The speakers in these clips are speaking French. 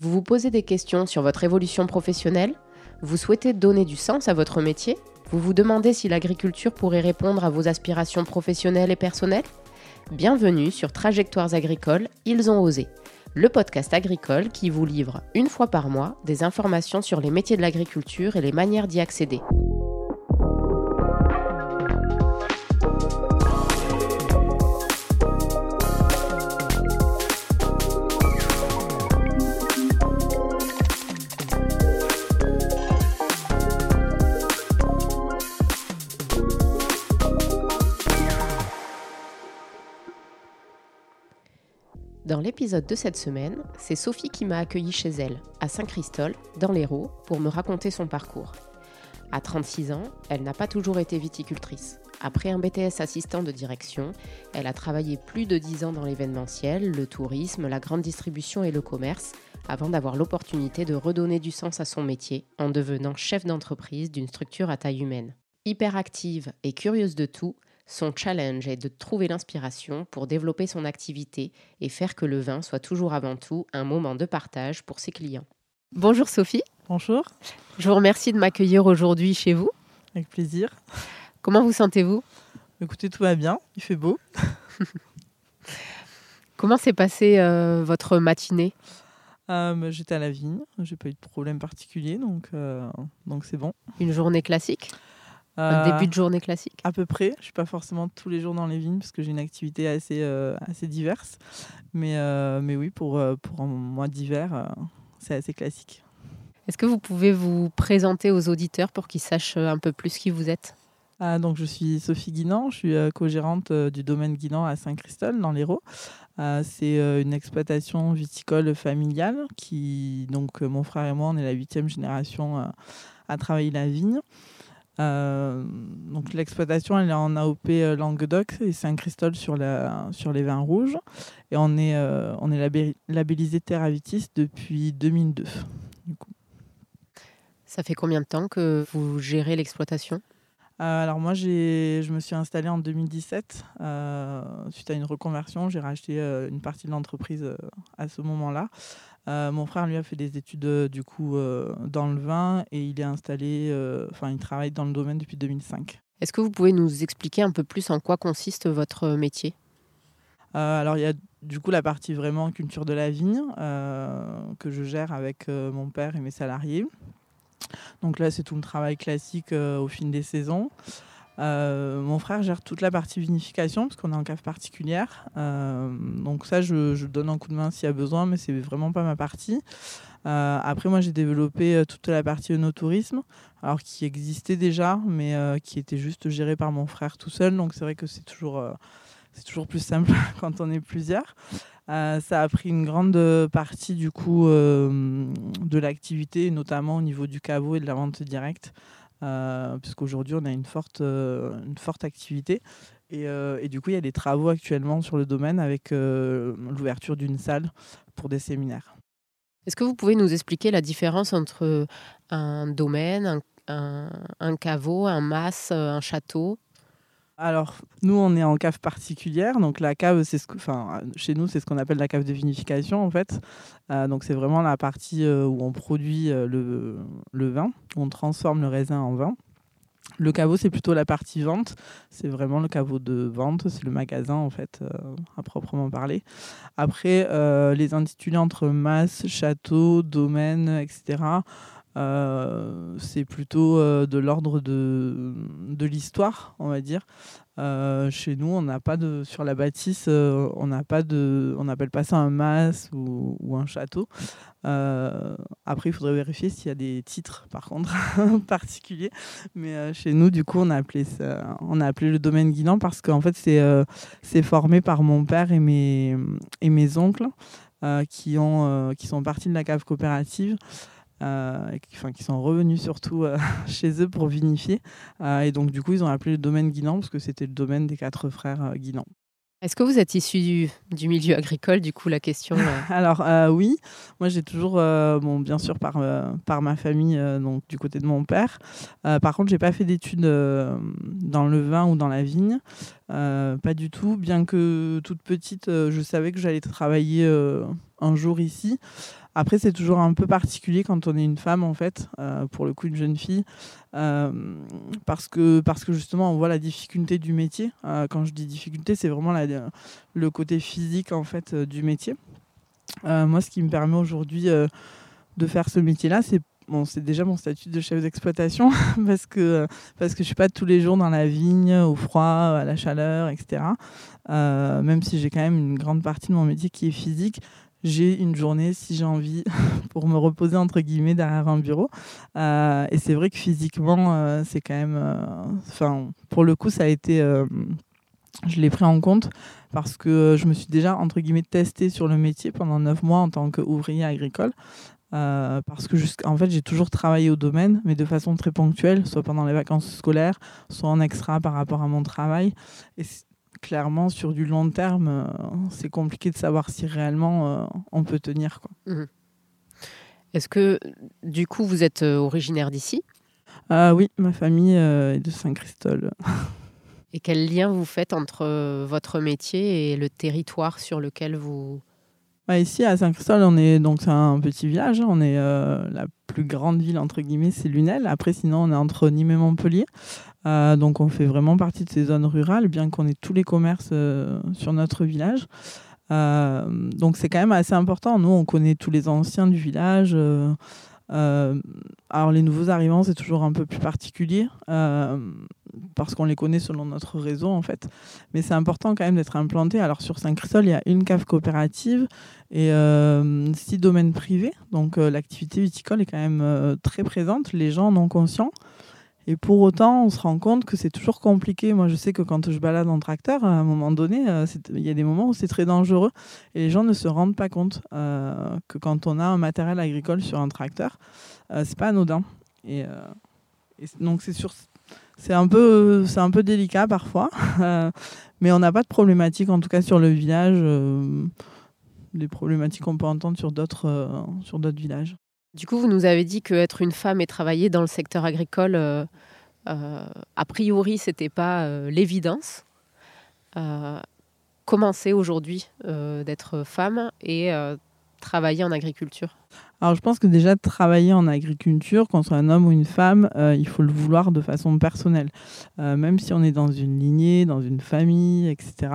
Vous vous posez des questions sur votre évolution professionnelle Vous souhaitez donner du sens à votre métier Vous vous demandez si l'agriculture pourrait répondre à vos aspirations professionnelles et personnelles? Bienvenue sur Trajectoires agricoles, ils ont osé, le podcast agricole qui vous livre une fois par mois des informations sur les métiers de l'agriculture et les manières d'y accéder. Dans l'épisode de cette semaine, c'est Sophie qui m'a accueillie chez elle, à Saint-Christol, dans l'Hérault, pour me raconter son parcours. À 36 ans, elle n'a pas toujours été viticultrice. Après un BTS assistant de direction, elle a travaillé plus de 10 ans dans l'événementiel, le tourisme, la grande distribution et le commerce, avant d'avoir l'opportunité de redonner du sens à son métier en devenant chef d'entreprise d'une structure à taille humaine. Hyperactive et curieuse de tout, son challenge est de trouver l'inspiration pour développer son activité et faire que le vin soit toujours avant tout un moment de partage pour ses clients. Bonjour Sophie. Bonjour. Je vous remercie de m'accueillir aujourd'hui chez vous. Avec plaisir. Comment vous sentez-vous? Écoutez, tout va bien, il fait beau. Comment s'est passée euh, votre matinée? Euh, J'étais à la vigne, j'ai pas eu de problème particulier, donc euh, donc c'est bon. Une journée classique? Un début de journée classique À peu près. Je ne suis pas forcément tous les jours dans les vignes parce que j'ai une activité assez, euh, assez diverse. Mais, euh, mais oui, pour, euh, pour un mois d'hiver, c'est assez classique. Est-ce que vous pouvez vous présenter aux auditeurs pour qu'ils sachent un peu plus qui vous êtes? Ah, donc, je suis Sophie Guinan, je suis co-gérante du domaine Guinan à Saint-Christol, dans l'Hérault. c'est une exploitation viticole familiale qui, donc, mon frère et moi, on est la huitième génération à travailler la vigne. Euh, donc l'exploitation elle est en AOP euh, Languedoc et Saint-Christol sur, la, sur les vins rouges et on est, euh, on est labellisé Terravitis depuis 2002. Ça fait combien de temps que vous gérez l'exploitation? Alors moi, je me suis installée en 2017 suite à une reconversion. J'ai racheté une partie de l'entreprise à ce moment-là. Euh, mon frère, lui, a fait des études euh, du coup euh, dans le vin et il est installé, enfin, il travaille dans le domaine depuis 2005. Est-ce que vous pouvez nous expliquer un peu plus en quoi consiste votre métier? Alors, il y a du coup la partie vraiment culture de la vigne que je gère avec mon père et mes salariés. Donc là, c'est tout le travail classique au fil des saisons. Euh, mon frère gère toute la partie vinification parce qu'on est en cave particulière. Euh, donc ça, je, donne un coup de main s'il y a besoin, mais c'est vraiment pas ma partie. Euh, après, moi, j'ai développé toute la partie œnotourisme, alors qui existait déjà, mais qui était juste gérée par mon frère tout seul. Donc c'est vrai que c'est toujours, c'est toujours plus simple quand on est plusieurs. ça a pris une grande partie du coup de l'activité, notamment au niveau du caveau et de la vente directe. Euh, puisqu'aujourd'hui on a une forte, euh, une forte activité. Et, euh, et, du coup, il y a des travaux actuellement sur le domaine avec l'ouverture d'une salle pour des séminaires. Est-ce que vous pouvez nous expliquer la différence entre un domaine, un, un, un caveau, un mas, un château? Alors, nous, on est en cave particulière. Donc, la cave, c'est ce enfin, chez nous, c'est ce qu'on appelle la cave de vinification, en fait. Euh, donc, c'est vraiment la partie euh, où on produit euh, le, le, vin, on transforme le raisin en vin. Le caveau, c'est plutôt la partie vente. C'est vraiment le caveau de vente, c'est le magasin, en fait, à proprement parler. Après, les intitulés entre masse, château, domaine, etc., euh, c'est plutôt euh, de l'ordre de, de l'histoire, on va dire. Euh, chez nous, on n'a pas de sur la bâtisse, on n'appelle pas ça un mas ou, un château. après, il faudrait vérifier s'il y a des titres, par contre, particuliers. Mais chez nous, du coup, on a appelé ça, on a appelé le domaine Guinan parce qu'en fait, c'est c'est formé par mon père et mes et mes oncles qui ont qui sont partis de la cave coopérative. Euh, qui, qui, sont revenus surtout euh, chez eux pour vinifier. Euh, et donc, du coup, ils ont appelé le domaine Guinan parce que c'était le domaine des quatre frères Guinan. Est-ce que vous êtes issu du, milieu agricole, du coup, la question Alors, oui, moi j'ai toujours, bon, bien sûr, par, par ma famille, donc du côté de mon père. par contre, j'ai pas fait d'études dans le vin ou dans la vigne. pas du tout, bien que toute petite, je savais que j'allais travailler un jour ici. Après, c'est toujours un peu particulier quand on est une femme, en fait, pour le coup, une jeune fille, parce, que, parce que justement, on voit la difficulté du métier. quand je dis difficulté, c'est vraiment le côté physique, en fait, du métier. moi, ce qui me permet aujourd'hui de faire ce métier-là, c'est déjà mon statut de chef d'exploitation parce que parce que je suis pas tous les jours dans la vigne, au froid, à la chaleur, etc. Euh, même si j'ai quand même une grande partie de mon métier qui est physique, j'ai une journée, si j'ai envie, pour me reposer entre guillemets derrière un bureau. Euh, et c'est vrai que physiquement, euh, c'est quand même, enfin, pour le coup, ça a été, je l'ai pris en compte parce que je me suis déjà entre guillemets testée sur le métier pendant neuf mois en tant qu'ouvrier agricole. Euh, parce que en fait, j'ai toujours travaillé au domaine, mais de façon très ponctuelle, soit pendant les vacances scolaires, soit en extra par rapport à mon travail. Clairement, sur du long terme, euh, c'est compliqué de savoir si réellement euh, on peut tenir. Mmh. Est-ce que, du coup, vous êtes originaire d'ici? Oui, ma famille est de Saint-Christol. et quel lien vous faites entre votre métier et le territoire sur lequel vous, bah, ici, à Saint-Christophe, on est donc c'est un petit village. On est euh, la plus grande ville entre guillemets, c'est Lunel. Après, sinon, on est entre Nîmes et Montpellier. Euh, donc, on fait vraiment partie de ces zones rurales, bien qu'on ait tous les commerces euh, sur notre village. donc, c'est quand même assez important. Nous, on connaît tous les anciens du village. alors, les nouveaux arrivants, c'est toujours un peu plus particulier parce qu'on les connaît selon notre réseau en fait. Mais c'est important quand même d'être implanté. Alors sur Saint-Christol, il y a une cave coopérative et euh, six domaines privés. Donc euh, l'activité viticole est quand même euh, très présente. Les gens en ont conscience. Et pour autant, on se rend compte que c'est toujours compliqué. Moi, je sais que quand je balade en tracteur, à un moment donné, il y a des moments où c'est très dangereux et les gens ne se rendent pas compte que quand on a un matériel agricole sur un tracteur, c'est pas anodin. Et, et donc c'est c'est un peu un peu délicat parfois euh, mais on n'a pas de problématique en tout cas sur le village euh, des problématiques qu'on peut entendre sur d'autres euh, sur d'autres villages du coup vous nous avez dit que être une femme et travailler dans le secteur agricole a priori c'était pas l'évidence comment c'est aujourd'hui d'être femme et travailler en agriculture? Alors je pense que déjà travailler en agriculture, qu'on soit un homme ou une femme, euh, il faut le vouloir de façon personnelle. Euh, même si on est dans une lignée, dans une famille, etc.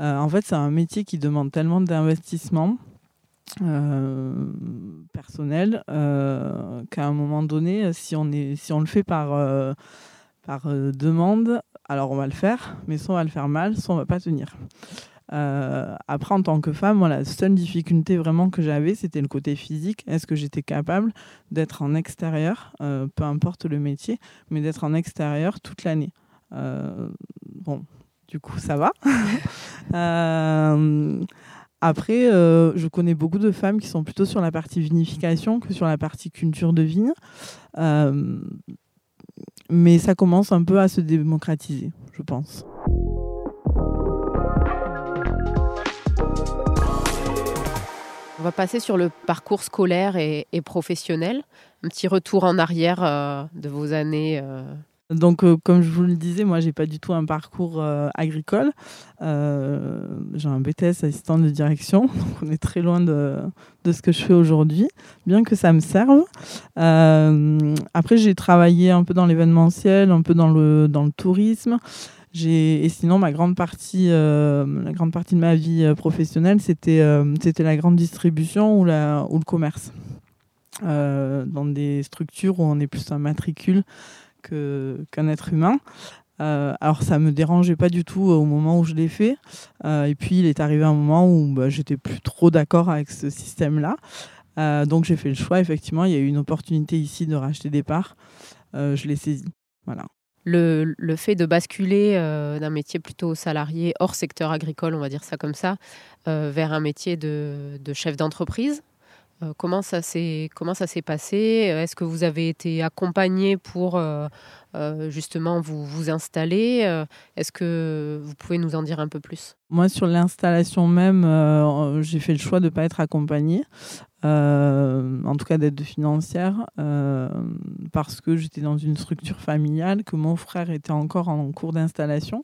Euh, en fait, c'est un métier qui demande tellement d'investissement. Personnel qu'à un moment donné si on, est, si on le fait par, par demande alors on va le faire mais soit on va le faire mal soit on va pas tenir euh, après, en tant que femme, la seule difficulté vraiment que j'avais, c'était le côté physique. Est-ce que j'étais capable d'être en extérieur, euh, peu importe le métier, mais d'être en extérieur toute l'année? Euh, Bon, du coup, ça va. Après, je connais beaucoup de femmes qui sont plutôt sur la partie vinification que sur la partie culture de vigne. mais ça commence un peu à se démocratiser, je pense. On va passer sur le parcours scolaire et, professionnel. Un petit retour en arrière euh, de vos années. Euh. Donc, euh, comme je vous le disais, moi, j'ai pas du tout un parcours agricole. j'ai un BTS assistant de direction, donc on est très loin de, de ce que je fais aujourd'hui, bien que ça me serve. après, j'ai travaillé un peu dans l'événementiel, un peu dans le, dans le tourisme. Et sinon, ma grande partie, euh, la grande partie de ma vie euh, professionnelle, c'était euh, c'était la grande distribution ou, la, ou le commerce. dans des structures où on est plus un matricule qu'un être humain. alors ça me dérangeait pas du tout au moment où je l'ai fait. et puis il est arrivé un moment où bah, j'étais plus trop d'accord avec ce système-là. donc j'ai fait le choix. Effectivement, il y a eu une opportunité ici de racheter des parts. je l'ai saisi. Voilà le, fait de basculer euh, d'un métier plutôt salarié hors secteur agricole, on va dire ça comme ça, euh, vers un métier de chef d'entreprise. Euh, comment ça s'est comment ça s'est passé? Est-ce que vous avez été accompagné pour justement vous vous installer? Est-ce que vous pouvez nous en dire un peu plus? Moi, sur l'installation même, j'ai fait le choix de ne pas être accompagné. Euh, en tout cas d'aide financière, euh, parce que j'étais dans une structure familiale, que mon frère était encore en cours d'installation.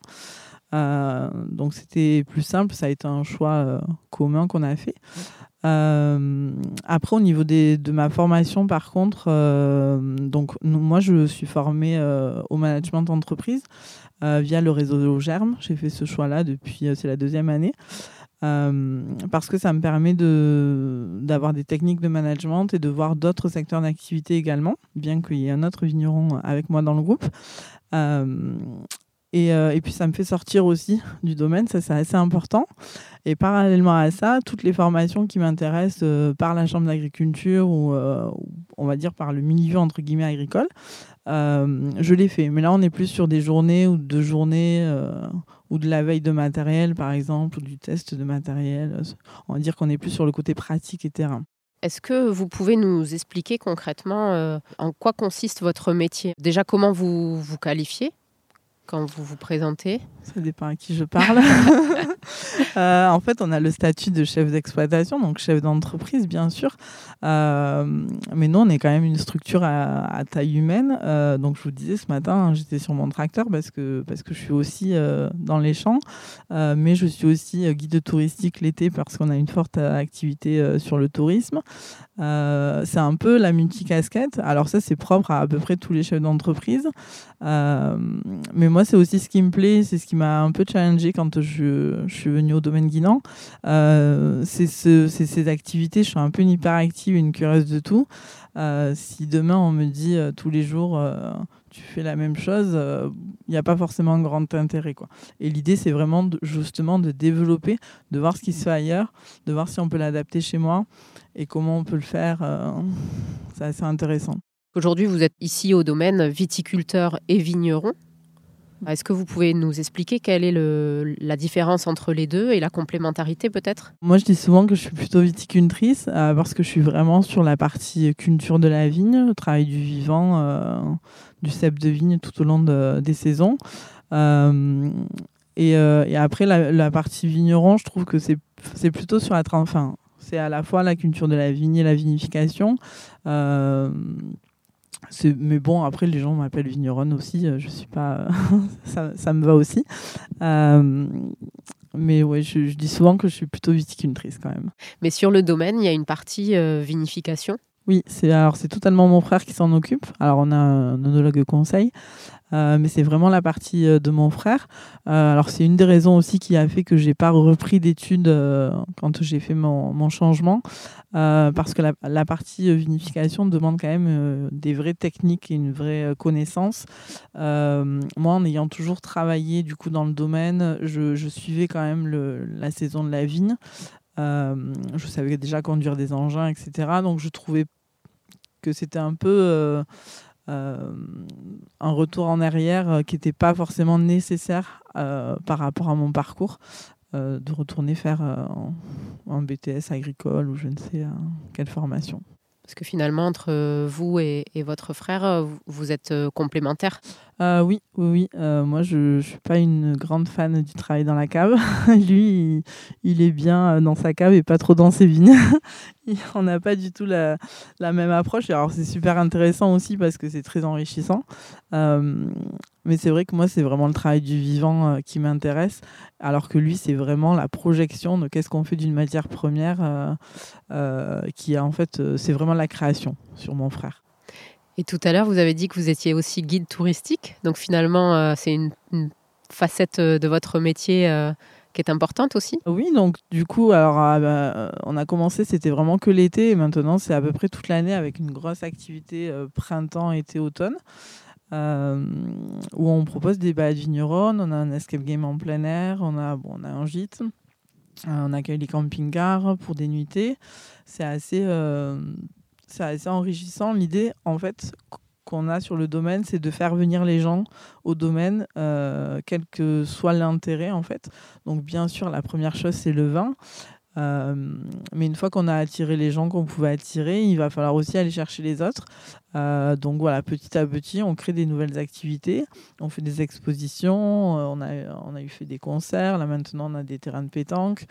Euh, donc c'était plus simple, ça a été un choix commun qu'on a fait. Après, au niveau des, de ma formation, par contre, donc moi, je suis formée au management d'entreprise via le réseau Germe. J'ai fait ce choix-là depuis, c'est la deuxième année. parce que ça me permet d'avoir des techniques de management et de voir d'autres secteurs d'activité également, bien qu'il y ait un autre vigneron avec moi dans le groupe. Et, euh, et, puis ça me fait sortir aussi du domaine, ça c'est assez important. Et parallèlement à ça, toutes les formations qui m'intéressent euh, par la Chambre d'agriculture ou euh, on va dire par le milieu entre guillemets agricole, je les fais. Mais là on est plus sur des journées ou deux journées ou de la veille de matériel par exemple, ou du test de matériel. On va dire qu'on est plus sur le côté pratique et terrain. Est-ce que vous pouvez nous expliquer concrètement en quoi consiste votre métier? Déjà, comment vous vous qualifiez? Quand vous vous présentez Ça dépend à qui je parle. Euh, en fait, on a le statut de chef d'exploitation, donc chef d'entreprise, bien sûr. Euh, mais nous, on est quand même une structure à, taille humaine. Euh, donc, je vous disais ce matin, j'étais sur mon tracteur parce que, parce que je suis aussi dans les champs. mais je suis aussi guide touristique l'été parce qu'on a une forte activité sur le tourisme. c'est un peu la multicasquette. Alors, ça, c'est propre à à peu près tous les chefs d'entreprise. mais moi, c'est aussi ce qui me plaît, c'est ce qui m'a un peu challengé quand je, suis venue au domaine guinant. Euh, c'est ces activités, je suis un peu une hyperactive, une curieuse de tout. Euh, si demain on me dit euh, tous les jours tu fais la même chose, il n'y a pas forcément un grand intérêt. Quoi. Et l'idée, c'est vraiment justement de développer, de voir ce qui se fait ailleurs, de voir si on peut l'adapter chez moi et comment on peut le faire. c'est assez intéressant. Aujourd'hui, vous êtes ici au domaine viticulteur et vigneron. Est-ce que vous pouvez nous expliquer quelle est la différence entre les deux et la complémentarité peut-être? Moi je dis souvent que je suis plutôt viticultrice euh, parce que je suis vraiment sur la partie culture de la vigne, le travail du vivant, euh, du cep de vigne tout au long des saisons. Euh, et, après la, partie vigneron, je trouve que c'est plutôt sur la... Enfin, c'est à la fois la culture de la vigne et la vinification mais bon, après, les gens m'appellent vigneronne aussi. Euh, je suis pas. ça, ça, me va aussi. Euh, mais ouais, je, dis souvent que je suis plutôt viticultrice quand même. Mais sur le domaine, il y a une partie euh, vinification? Oui, c'est alors c'est totalement mon frère qui s'en occupe. Alors on a un onologue conseil, euh, mais c'est vraiment la partie de mon frère. Alors c'est une des raisons aussi qui a fait que j'ai pas repris d'études quand j'ai fait mon, mon changement, parce que la, partie vinification demande quand même des vraies techniques et une vraie connaissance. moi, en ayant toujours travaillé du coup dans le domaine, je, suivais quand même la saison de la vigne. Euh, je savais déjà conduire des engins, etc. Donc je trouvais que c'était un peu euh, euh, un retour en arrière qui n'était pas forcément nécessaire par rapport à mon parcours. De retourner faire un BTS agricole ou je ne sais quelle formation. Parce que finalement, entre vous et, votre frère, vous êtes complémentaires Oui, oui, oui. moi, je ne suis pas une grande fan du travail dans la cave. Lui, il, est bien dans sa cave et pas trop dans ses vignes. on n'a pas du tout la, même approche. Alors c'est super intéressant aussi parce que c'est très enrichissant. Euh, mais c'est vrai que moi, c'est vraiment le travail du vivant euh, qui m'intéresse, alors que lui, c'est vraiment la projection de qu'est-ce qu'on fait d'une matière première, euh, qui en fait, c'est vraiment la création sur mon frère. Et tout à l'heure, vous avez dit que vous étiez aussi guide touristique. Donc finalement, c'est une, facette de votre métier qui est importante aussi. Oui, donc du coup, alors ah, bah, on a commencé, c'était vraiment que l'été, et maintenant c'est à peu près toute l'année avec une grosse activité euh, printemps, été, automne. Euh, où on propose des balades vigneronnes, on a un escape game en plein air, on a, bon, on a un gîte, euh, on accueille les camping-cars pour des nuitées. C'est assez, c'est assez enrichissant. L'idée, en fait, qu'on a sur le domaine, c'est de faire venir les gens au domaine, euh, quel que soit l'intérêt en fait. Donc bien sûr, la première chose, c'est le vin. Euh, mais une fois qu'on a attiré les gens qu'on pouvait attirer, il va falloir aussi aller chercher les autres. Euh, donc voilà, petit à petit, on crée des nouvelles activités, on fait des expositions, on a, on a eu fait des concerts, là maintenant on a des terrains de pétanque.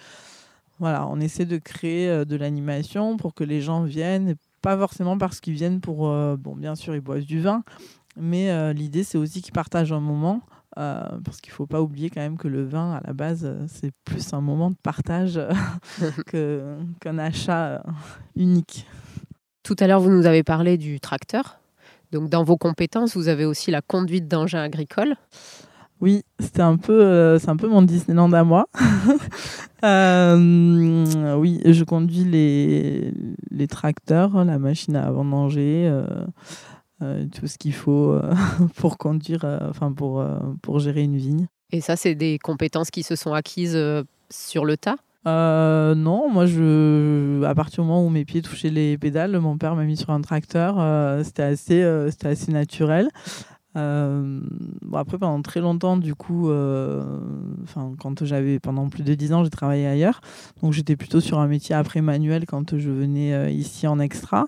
Voilà, on essaie de créer de l'animation pour que les gens viennent, pas forcément parce qu'ils viennent pour, euh, bon, bien sûr, ils boivent du vin, Mais l'idée, c'est aussi qu'ils partagent un moment. parce qu'il ne faut pas oublier quand même que le vin, à la base, c'est plus un moment de partage qu'un achat unique. Tout à l'heure, vous nous avez parlé du tracteur. Donc, dans vos compétences, vous avez aussi la conduite d'engins agricoles. Oui, c'était un peu, euh, c'est un peu mon Disneyland à moi. Euh, oui, je conduis les, les tracteurs, la machine à vendanger, euh, tout ce qu'il faut pour conduire, enfin pour, pour gérer une vigne. Et ça, c'est des compétences qui se sont acquises sur le tas? Non, moi, je, à partir du moment où mes pieds touchaient les pédales, mon père m'a mis sur un tracteur. c'était assez, c'était assez naturel. Euh, bon après, pendant très longtemps, du coup, euh, quand j'avais pendant plus de 10 ans, j'ai travaillé ailleurs. Donc, j'étais plutôt sur un métier après manuel quand je venais euh, ici en extra.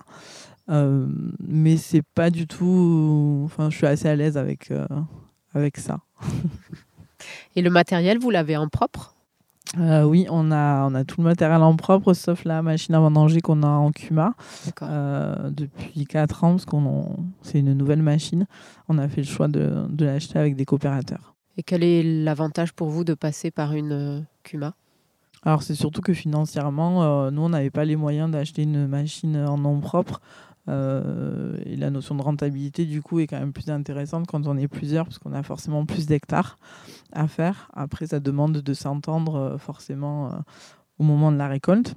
mais c'est pas du tout. Enfin, je suis assez à l'aise avec, avec ça. Et le matériel, vous l'avez en propre? Euh, oui, on a, on a tout le matériel en propre, sauf la machine à vendanger qu'on a en Cuma euh, depuis 4 ans, parce que c'est une nouvelle machine. On a fait le choix de, de l'acheter avec des coopérateurs. Et quel est l'avantage pour vous de passer par une euh, Cuma? Alors, c'est surtout que financièrement, nous, on n'avait pas les moyens d'acheter une machine en nom propre. Euh, et la notion de rentabilité, du coup, est quand même plus intéressante quand on est plusieurs, parce qu'on a forcément plus d'hectares à faire. Après, ça demande de s'entendre euh, forcément euh, au moment de la récolte.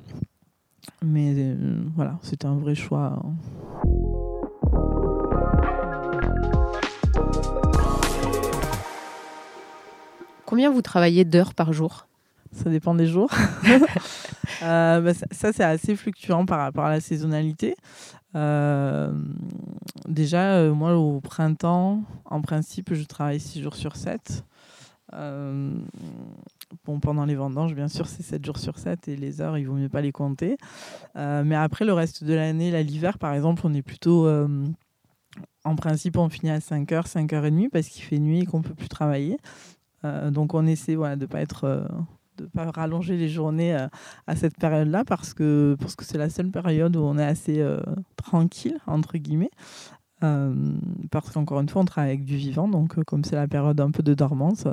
Mais voilà, c'était un vrai choix. Hein. Combien vous travaillez d'heures par jour? Ça dépend des jours. Bah, ça, c'est assez fluctuant par rapport à la saisonnalité. Euh, déjà, euh, moi, au printemps, en principe, je travaille 6 jours sur 7. Euh, bon, pendant les vendanges, bien sûr, c'est 7 jours sur 7 et les heures, il vaut mieux pas les compter. mais après, le reste de l'année, l'hiver, par exemple, on est plutôt. en principe, on finit à 5h, 5h30 parce qu'il fait nuit et qu'on peut plus travailler. donc, on essaie voilà, de ne pas être de pas rallonger les journées à, euh, à cette période-là parce que parce que c'est la seule période où on est assez euh, tranquille entre guillemets. Euh, parce qu'encore une fois, on travaille avec du vivant, donc comme c'est la période un peu de dormance,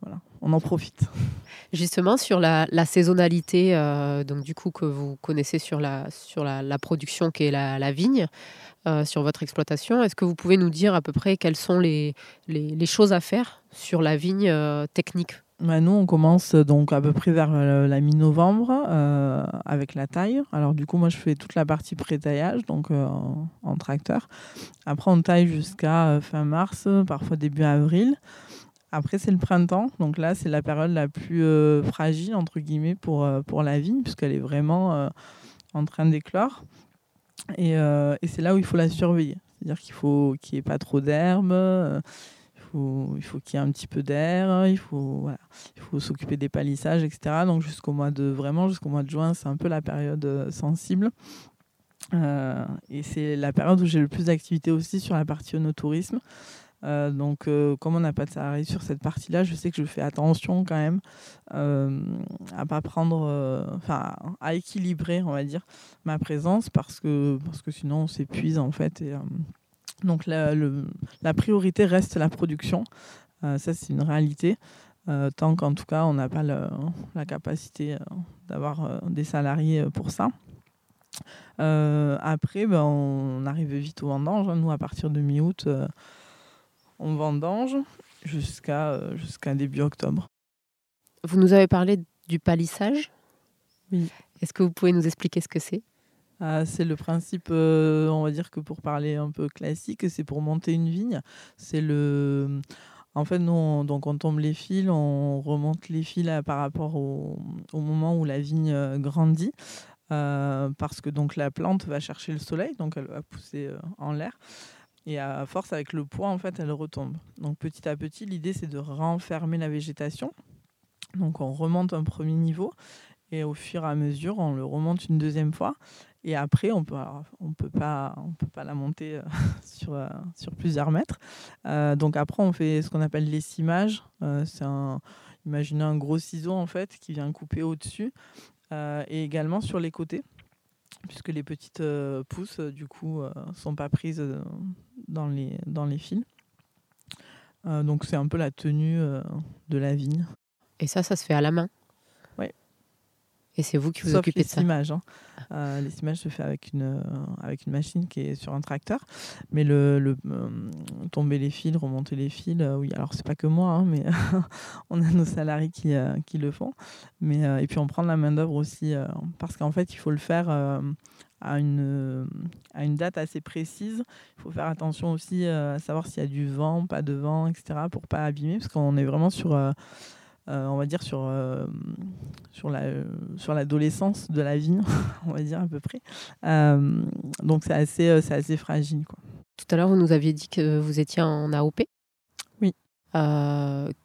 voilà, on en profite. Justement, sur la, la saisonnalité, donc du coup que vous connaissez sur la, sur la, production qui est la, vigne, sur votre exploitation, est-ce que vous pouvez nous dire à peu près quelles sont les, les choses à faire sur la vigne technique? Bah, nous, on commence donc à peu près vers euh, la mi-novembre euh, avec la taille. Alors du coup, moi, je fais toute la partie pré-taillage, donc euh, en, tracteur. Après, on taille jusqu'à fin mars, parfois début avril. Après, c'est le printemps. Donc là, c'est la période la plus fragile, entre guillemets, pour, pour la vigne, puisqu'elle est vraiment en train d'éclore. Et, et c'est là où il faut la surveiller. C'est-à-dire qu'il faut qu'il n'y ait pas trop il faut qu'il y ait un petit peu d'air, il faut, il faut s'occuper des palissages, etc. Donc jusqu'au mois de vraiment jusqu'au mois de juin, c'est un peu la période euh, sensible. Euh, et c'est la période où j'ai le plus d'activité aussi sur la partie onotourisme. Euh, donc, comme on n'a pas de salariés sur cette partie-là, je sais que je fais attention quand même à pas prendre, enfin, à équilibrer, on va dire, ma présence parce que parce que sinon on s'épuise en fait donc la, la, priorité reste la production. Euh, ça, c'est une réalité. Euh, tant qu'en tout cas, on n'a pas la capacité euh, d'avoir des salariés pour ça. après, ben, on arrive vite au vendange. Nous, à partir de mi-août, on vendange jusqu'à jusqu'à début octobre. Vous nous avez parlé du palissage. Oui. Est-ce que vous pouvez nous expliquer ce que c'est? Ah, c'est le principe, euh, on va dire que pour parler un peu classique, c'est pour monter une vigne. C'est le. En fait, nous, on, donc on tombe les fils, on remonte les fils par rapport au, moment où la vigne euh, grandit. Euh, parce que donc la plante va chercher le soleil, donc elle va pousser en l'air. Et à force, avec le poids, en fait, elle retombe. Donc petit à petit, l'idée, c'est de renfermer la végétation. Donc on remonte un premier niveau et au fur et à mesure, on le remonte une deuxième fois. Et après, on peut, peut pas, on peut pas la monter euh, sur, euh, sur plusieurs mètres. Euh, donc après, on fait ce qu'on appelle l'essimage. c'est un, imaginez un gros ciseau en fait qui vient couper au-dessus et également sur les côtés, puisque les petites pousses du coup sont pas prises dans, les, dans les fils. donc c'est un peu la tenue de la vigne. Et ça, ça se fait à la main? Et c'est vous qui vous occupez de ça images, hein. euh, les images se fait avec une, euh, avec une machine qui est sur un tracteur. Mais le, le euh, tomber les fils, remonter les fils, oui, alors c'est pas que moi, hein, mais on a nos salariés qui, qui le font. Mais, et puis on prend de la main-d'œuvre aussi, parce qu'en fait, il faut le faire à une, à une date assez précise. Il faut faire attention aussi à savoir s'il y a du vent, pas de vent, etc., pour pas abîmer, parce qu'on est vraiment sur on va dire, sur, euh, sur, la, sur l'adolescence de la vigne, on va dire à peu près. Euh, donc c'est assez, c'est assez fragile. Quoi. Tout à l'heure, vous nous aviez dit que vous étiez en AOP. Oui.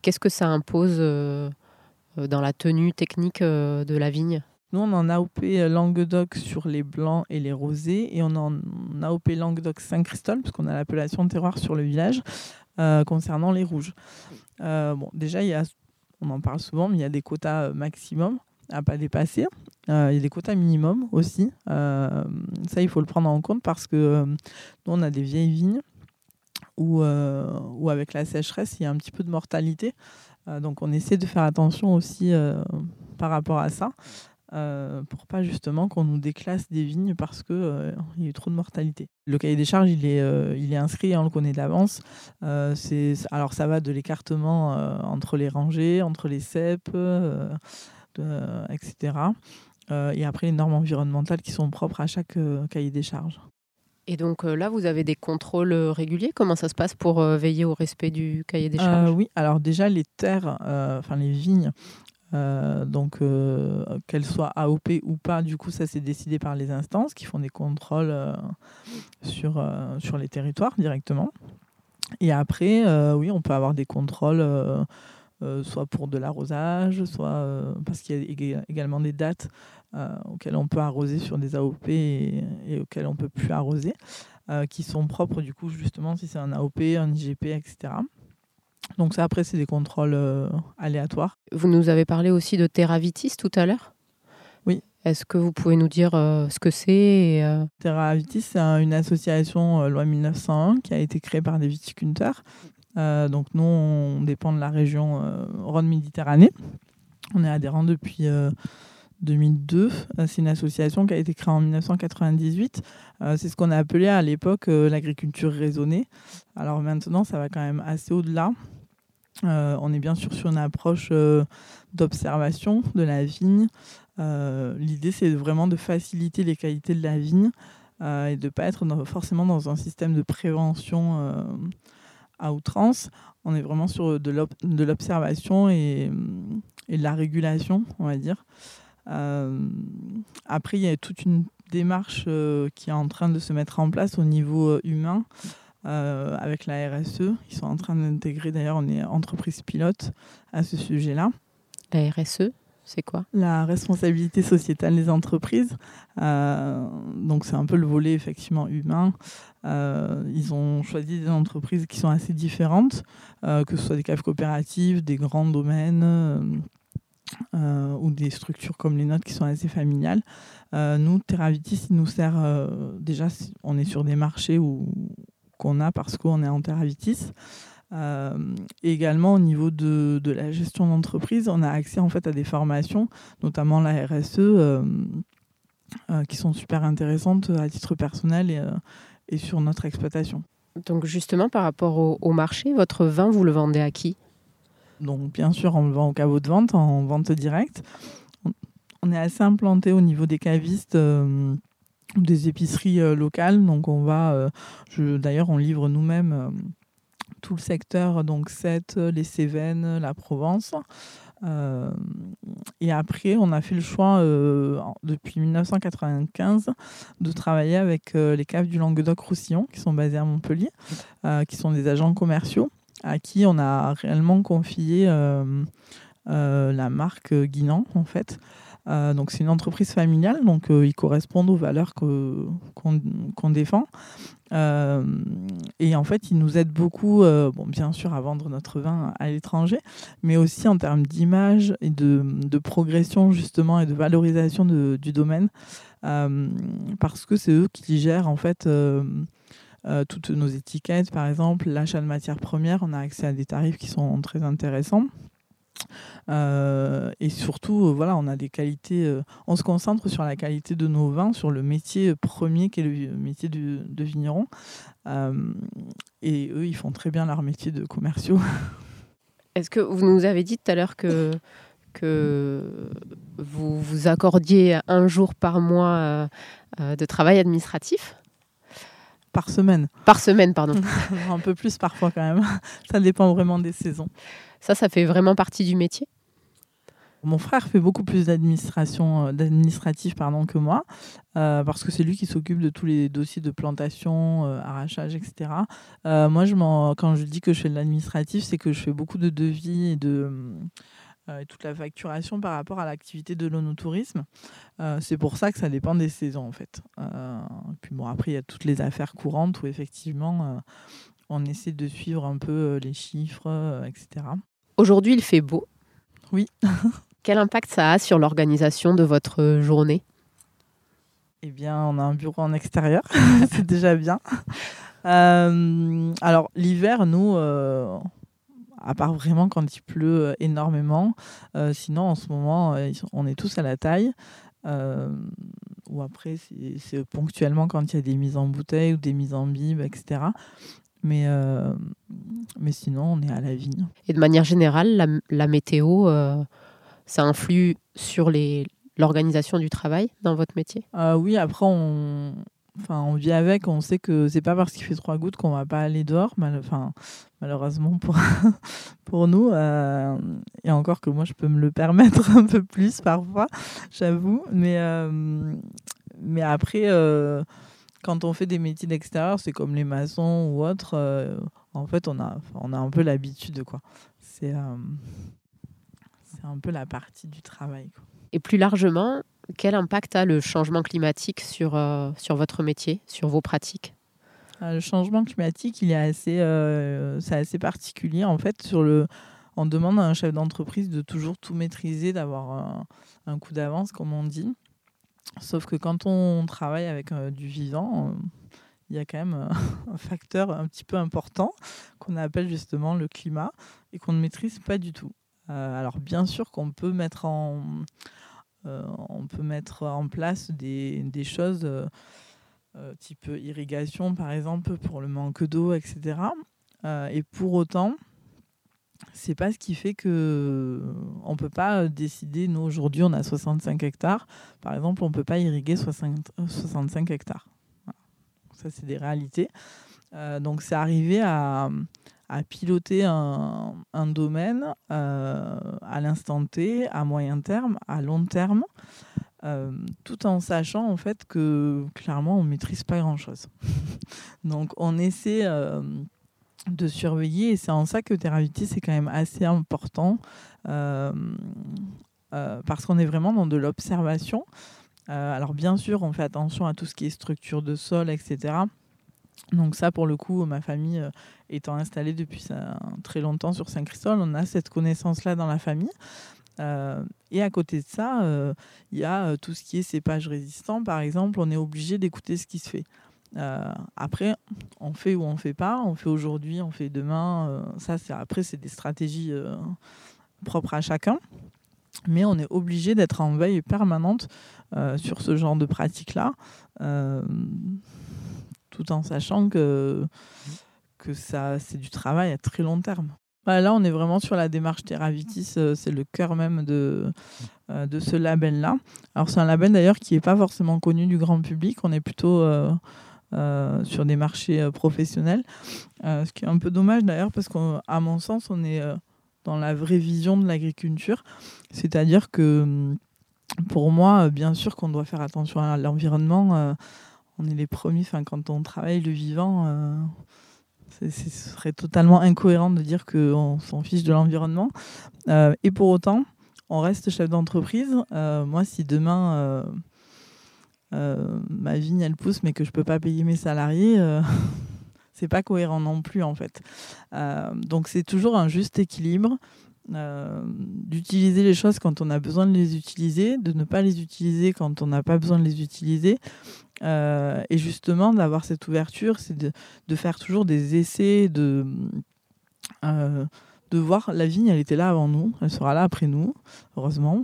qu'est-ce que ça impose dans la tenue technique de la vigne? Nous, on en AOP Languedoc sur les blancs et les rosés, et on en AOP Languedoc Saint-Christol, parce qu'on a l'appellation de terroir sur le village, concernant les rouges. bon, déjà, il y a on en parle souvent, mais il y a des quotas euh, maximum à pas dépasser. Euh, il y a des quotas minimum aussi. Euh, ça, il faut le prendre en compte parce que nous, on a des vieilles vignes où, où, avec la sécheresse, il y a un petit peu de mortalité. donc, on essaie de faire attention aussi par rapport à ça. Euh, pour pas justement qu'on nous déclasse des vignes parce qu'il euh, il y a eu trop de mortalité. Le cahier des charges, il est, euh, il est inscrit, on le connaît d'avance. c'est, alors ça va de l'écartement entre les rangées, entre les cèpes, etc. et après les normes environnementales qui sont propres à chaque cahier des charges. Et donc là, vous avez des contrôles réguliers? Comment ça se passe pour veiller au respect du cahier des charges? Oui, alors déjà les terres, enfin les vignes, euh, donc, euh, qu'elle soit AOP ou pas, du coup, ça c'est décidé par les instances qui font des contrôles euh, sur, sur les territoires directement. Et après, oui, on peut avoir des contrôles, soit pour de l'arrosage, soit parce qu'il y a également des dates auxquelles on peut arroser sur des AOP et, et auxquelles on peut plus arroser, qui sont propres, du coup, justement, si c'est un AOP, un IGP, etc. Donc ça, après, c'est des contrôles euh, aléatoires. Vous nous avez parlé aussi de Terravitis tout à l'heure Oui. Est-ce que vous pouvez nous dire euh, ce que c'est euh... Terravitis, c'est une association euh, loi 1901 qui a été créée par des viticulteurs. donc nous, on dépend de la région Rhône-Méditerranée. On est adhérent depuis 2002. C'est une association qui a été créée en 1998. C'est ce qu'on a appelé à l'époque l'agriculture raisonnée. Alors maintenant, ça va quand même assez au-delà. Euh, on est bien sûr sur une approche euh, d'observation de la vigne. Euh, l'idée, c'est vraiment de faciliter les qualités de la vigne et de ne pas être forcément dans un système de prévention à outrance. On est vraiment sur de l'observation et, et, de la régulation, on va dire. après, il y a toute une démarche qui est en train de se mettre en place au niveau humain. Euh, avec la RSE. Ils sont en train d'intégrer, d'ailleurs, on est entreprise pilote à ce sujet-là. La RSE c'est quoi? La responsabilité sociétale des entreprises. Euh, donc c'est un peu le volet effectivement humain. Euh, ils ont choisi des entreprises qui sont assez différentes, que ce soit des caves coopératives, des grands domaines ou des structures comme les nôtres qui sont assez familiales. nous, Terravitis, il nous sert déjà, on est sur des marchés où, qu'on a parce qu'on est en Terravitis. Euh, également au niveau de, de la gestion d'entreprise, on a accès en fait à des formations, notamment la RSE, euh, euh, qui sont super intéressantes à titre personnel et, et, sur notre exploitation. Donc justement par rapport au, marché, votre vin, vous le vendez à qui? Donc bien sûr, on le vend au caveau de vente, en vente directe. On est assez implanté au niveau des cavistes des épiceries euh, locales. Donc on va, euh, d'ailleurs on livre nous-mêmes euh, tout le secteur, donc Sète, les Cévennes, la Provence. et après, on a fait le choix depuis 1995 de travailler avec les caves du Languedoc-Roussillon qui sont basées à Montpellier, qui sont des agents commerciaux à qui on a réellement confié la marque Guinan en fait. Euh, donc c'est une entreprise familiale, donc euh, ils correspondent aux valeurs qu'on défend. Euh, et en fait, ils nous aident beaucoup, bon, bien sûr, à vendre notre vin à l'étranger, mais aussi en termes d'image et de, de, progression justement et de valorisation de, du domaine, parce que c'est eux qui gèrent en fait toutes nos étiquettes, par exemple, l'achat de matières premières, on a accès à des tarifs qui sont très intéressants. Et surtout, voilà, on a des qualités. on se concentre sur la qualité de nos vins, sur le métier premier qui est le métier de vigneron. et eux, ils font très bien leur métier de commerciaux. Est-ce que vous nous avez dit tout à l'heure que que vous vous accordiez un jour par mois euh, euh, de travail administratif? Par semaine. Par semaine, pardon. un peu plus parfois quand même. Ça dépend vraiment des saisons. Ça, ça fait vraiment partie du métier mon frère fait beaucoup plus d'administration, euh, d'administratif que moi, parce que c'est lui qui s'occupe de tous les dossiers de plantation, arrachage, etc. moi, je quand je dis que je fais de l'administratif, c'est que je fais beaucoup de devis et de euh, toute la facturation par rapport à l'activité de l'onotourisme. Euh, c'est pour ça que ça dépend des saisons en fait. Euh, puis bon, après, il y a toutes les affaires courantes où effectivement on essaie de suivre un peu les chiffres, etc. Aujourd'hui, il fait beau. Oui. Quel impact ça a sur l'organisation de votre journée? Eh bien, on a un bureau en extérieur, c'est déjà bien. alors, l'hiver, nous, à part vraiment quand il pleut euh, énormément. Euh, sinon, en ce moment, euh, on est tous à la taille. ou après, c'est ponctuellement quand il y a des mises en bouteille ou des mises en bib, etc. Mais, mais sinon, on est à la vigne. Et de manière générale, la, la météo, ça influe sur l'organisation du travail dans votre métier? Oui, après, on, Enfin, on vit avec, on sait que c'est pas parce qu'il fait trois gouttes qu'on va pas aller dehors, mal, enfin, malheureusement pour, pour nous. Euh, et encore que moi, je peux me le permettre un peu plus parfois, j'avoue. Mais, euh, mais après, euh, quand on fait des métiers d'extérieur, c'est comme les maçons ou autres, en fait, on a, on a un peu l'habitude. quoi. C'est c'est un peu la partie du travail. Et plus largement, quel impact a le changement climatique sur, euh, sur votre métier, sur vos pratiques? Ah, Le changement climatique, il est assez, euh, c'est assez particulier. En fait, sur le, on demande à un chef d'entreprise de toujours tout maîtriser, d'avoir un, coup d'avance, comme on dit. Sauf que quand on travaille avec euh, du vivant, il y a quand même un facteur un petit peu important qu'on appelle justement le climat et qu'on ne maîtrise pas du tout. alors bien sûr qu'on peut mettre en, euh, on peut mettre en place des, choses euh, euh, type irrigation, par exemple, pour le manque d'eau, etc. et pour autant, c'est pas ce qui fait que on peut pas décider. Nous aujourd'hui, on a 65 hectares. Par exemple, on peut pas irriguer 65 hectares. Ça, c'est des réalités. donc, c'est arrivé à, piloter un, domaine euh, à l'instant T, à moyen terme, à long terme, euh, tout en sachant en fait que clairement on maîtrise pas grand chose. Donc on essaie euh, de surveiller et c'est en ça que Terraviti c'est quand même assez important parce qu'on est vraiment dans de l'observation. alors bien sûr on fait attention à tout ce qui est structure de sol, etc. Donc ça, pour le coup, ma famille euh, étant installée depuis très longtemps sur Saint-Christol, on a cette connaissance-là dans la famille. Euh, et à côté de ça, euh, il y a tout ce qui est cépage résistant. Par exemple, on est obligé d'écouter ce qui se fait. Après, on fait ou on fait pas. On fait aujourd'hui, on fait demain. ça, c'est après, c'est des stratégies propres à chacun. Mais on est obligé d'être en veille permanente sur ce genre de pratique-là tout en sachant que, que ça, c'est du travail à très long terme. Bah, là, on est vraiment sur la démarche Terravitis, euh, c'est le cœur même de, euh, de ce label-là. Alors, c'est un label d'ailleurs qui n'est pas forcément connu du grand public, on est plutôt euh, sur des marchés professionnels, ce qui est un peu dommage d'ailleurs, parce qu'à mon sens, on est dans la vraie vision de l'agriculture, c'est-à-dire que pour moi, bien sûr qu'on doit faire attention à l'environnement on est les premiers, quand on travaille le vivant, euh, ce serait totalement incohérent de dire qu'on s'en fiche de l'environnement. Euh, et pour autant, on reste chef d'entreprise. Euh, moi, si demain ma vigne elle pousse, mais que je peux pas payer mes salariés, c'est pas cohérent non plus en fait. donc c'est toujours un juste équilibre. d'utiliser les choses quand on a besoin de les utiliser, de ne pas les utiliser quand on n'a pas besoin de les utiliser, et justement, d'avoir cette ouverture, c'est de, de, faire toujours des essais, de, de voir la vigne, elle était là avant nous, elle sera là après nous, heureusement.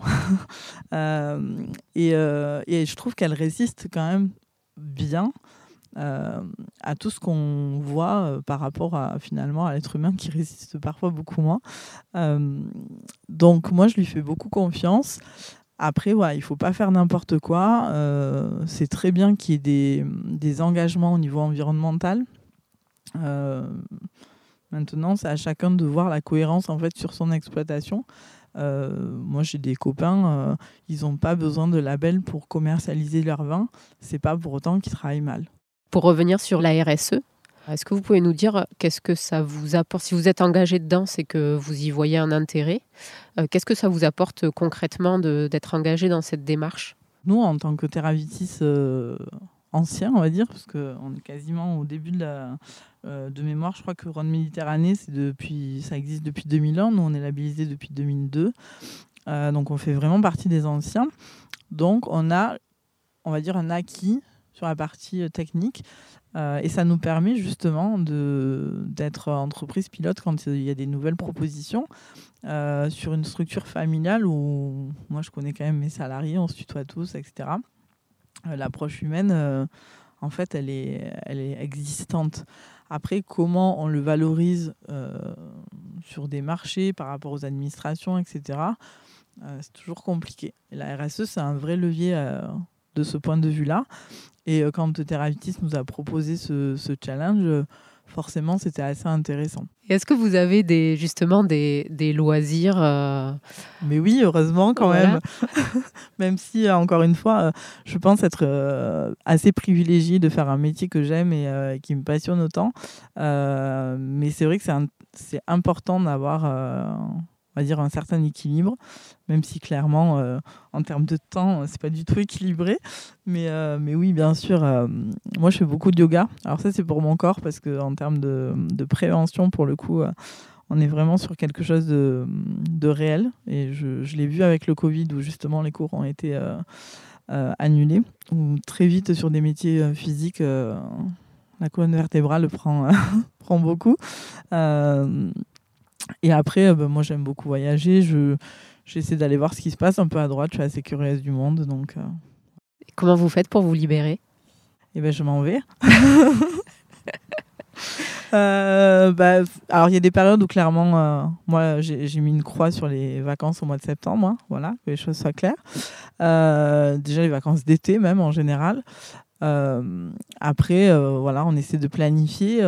et, et, je trouve qu'elle résiste quand même bien euh, à tout ce qu'on voit euh, par rapport à finalement à l'être humain qui résiste parfois beaucoup moins. Euh, donc moi je lui fais beaucoup confiance. Après, il faut pas faire n'importe quoi. c'est très bien qu'il y ait des, engagements au niveau environnemental. Maintenant, c'est à chacun de voir la cohérence en fait sur son exploitation. moi, j'ai des copains, ils n'ont pas besoin de label pour commercialiser leur vin. C'est pas pour autant qu'ils travaillent mal. Pour revenir sur la RSE, est-ce que vous pouvez nous dire qu'est-ce que ça vous apporte? Si vous êtes engagé dedans, c'est que vous y voyez un intérêt. Euh, qu'est-ce que ça vous apporte concrètement d'être engagé dans cette démarche? Nous, en tant que Terravitis euh, ancien, on va dire, parce qu'on est quasiment au début de, la, euh, de mémoire, je crois que Rhône Méditerranée, depuis, ça existe depuis 2001. Nous, on est labellisé depuis 2002. donc, on fait vraiment partie des anciens. Donc, on a, on va dire, un acquis sur la partie euh, technique. Euh, et ça nous permet justement d'être entreprise pilote quand il y a des nouvelles propositions euh, sur une structure familiale où moi je connais quand même mes salariés, on se tutoie tous, etc. L'approche humaine, en fait, elle est, elle est existante. Après, comment on le valorise sur des marchés par rapport aux administrations, etc., c'est toujours compliqué. Et la RSE, c'est un vrai levier de ce point de vue-là. Et euh, quand Terravitis nous a proposé ce, challenge, euh, forcément, c'était assez intéressant. Est-ce que vous avez des, justement des, des loisirs euh, Mais oui, heureusement quand même. même si, encore une fois, je pense être assez privilégiée de faire un métier que j'aime et qui me passionne autant. mais c'est vrai que c'est important d'avoir va dire, un certain équilibre, même si clairement, euh, en termes de temps, c'est pas du tout équilibré. Mais, euh, oui, bien sûr, euh, moi je fais beaucoup de yoga. Alors ça, c'est pour mon corps, parce qu'en termes de, prévention, pour le coup, on est vraiment sur quelque chose de, de réel. Et je, je l'ai vu avec le Covid, où justement les cours ont été annulés, ou très vite sur des métiers physiques la colonne vertébrale prend, prend beaucoup. Et après, euh, bah, moi, j'aime beaucoup voyager. Je, j'essaie d'aller voir ce qui se passe un peu à droite. Je suis assez curieuse du monde. Donc, euh. Comment vous faites pour vous libérer? Eh ben, je m'en vais. Euh, bah, alors, il y a des périodes où clairement, moi, j'ai, mis une croix sur les vacances au mois de septembre. Hein, voilà, que les choses soient claires. déjà, les vacances d'été, même en général. après, voilà, on essaie de planifier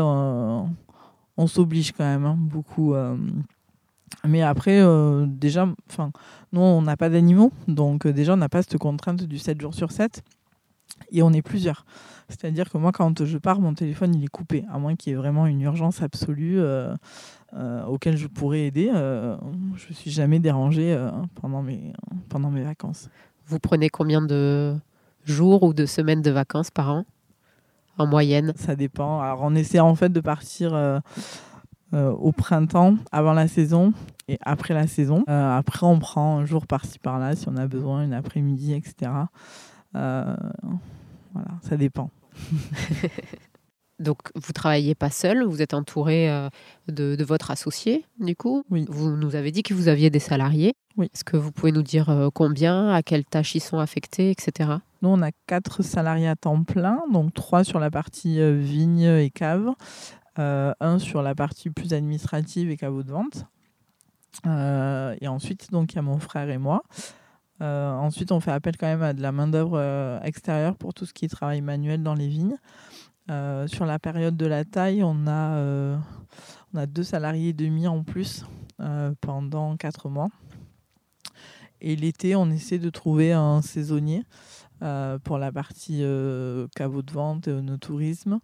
on s'oblige quand même hein, beaucoup. Euh. mais après, euh, déjà, enfin, nous, on n'a pas d'animaux, donc euh, déjà, on n'a pas cette contrainte du 7 jours sur 7, et on est plusieurs. C'est-à-dire que moi, quand je pars, mon téléphone, il est coupé, à moins qu'il y ait vraiment une urgence absolue auquel je pourrais aider. je ne suis jamais dérangée pendant, mes, pendant mes vacances. Vous prenez combien de jours ou de semaines de vacances par an en moyenne? Ça dépend. Alors, on essaie en fait de partir euh, euh, au printemps, avant la saison et après la saison. Euh, après, on prend un jour par-ci par-là si on a besoin, une après-midi, etc. voilà, ça dépend. Donc, vous travaillez pas seul, vous êtes entouré de, votre associé, du coup. Oui. Vous nous avez dit que vous aviez des salariés. Oui. Est-ce que vous pouvez nous dire combien, à quelles tâches ils sont affectés, etc. Nous, on a quatre salariés à temps plein, donc trois sur la partie euh, vigne et cave, euh, un sur la partie plus administrative et caveau de vente. Euh, et ensuite, donc, il y a mon frère et moi. Ensuite, on fait appel quand même à de la main-d'œuvre extérieure pour tout ce qui est travail manuel dans les vignes. sur la période de la taille, on a, on a deux salariés et demi en plus pendant quatre mois. Et l'été, on essaie de trouver un saisonnier euh, pour la partie euh, caveau de vente et no tourisme.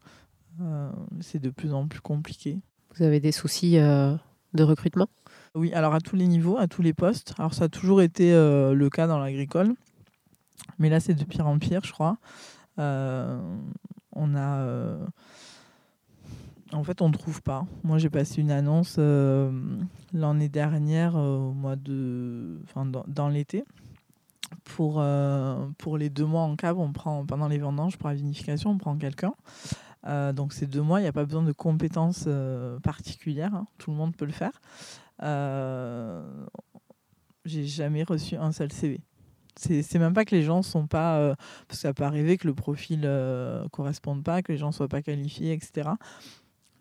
Euh, c'est de plus en plus compliqué. Vous avez des soucis de recrutement? Oui, alors à tous les niveaux, à tous les postes. Alors ça a toujours été le cas dans l'agricole, mais là c'est de pire en pire, je crois. on a en fait, on ne trouve pas. Moi, j'ai passé une annonce l'année dernière, au mois de, enfin, dans l'été, pour, pour les deux mois en cave, on prend pendant les vendanges pour la vinification, on prend quelqu'un. donc ces deux mois, il n'y a pas besoin de compétences particulières, hein. tout le monde peut le faire. J'ai jamais reçu un seul CV. C'est même pas que les gens sont pas. Euh, parce que ça peut arriver que le profil ne euh, corresponde pas, que les gens soient pas qualifiés, etc.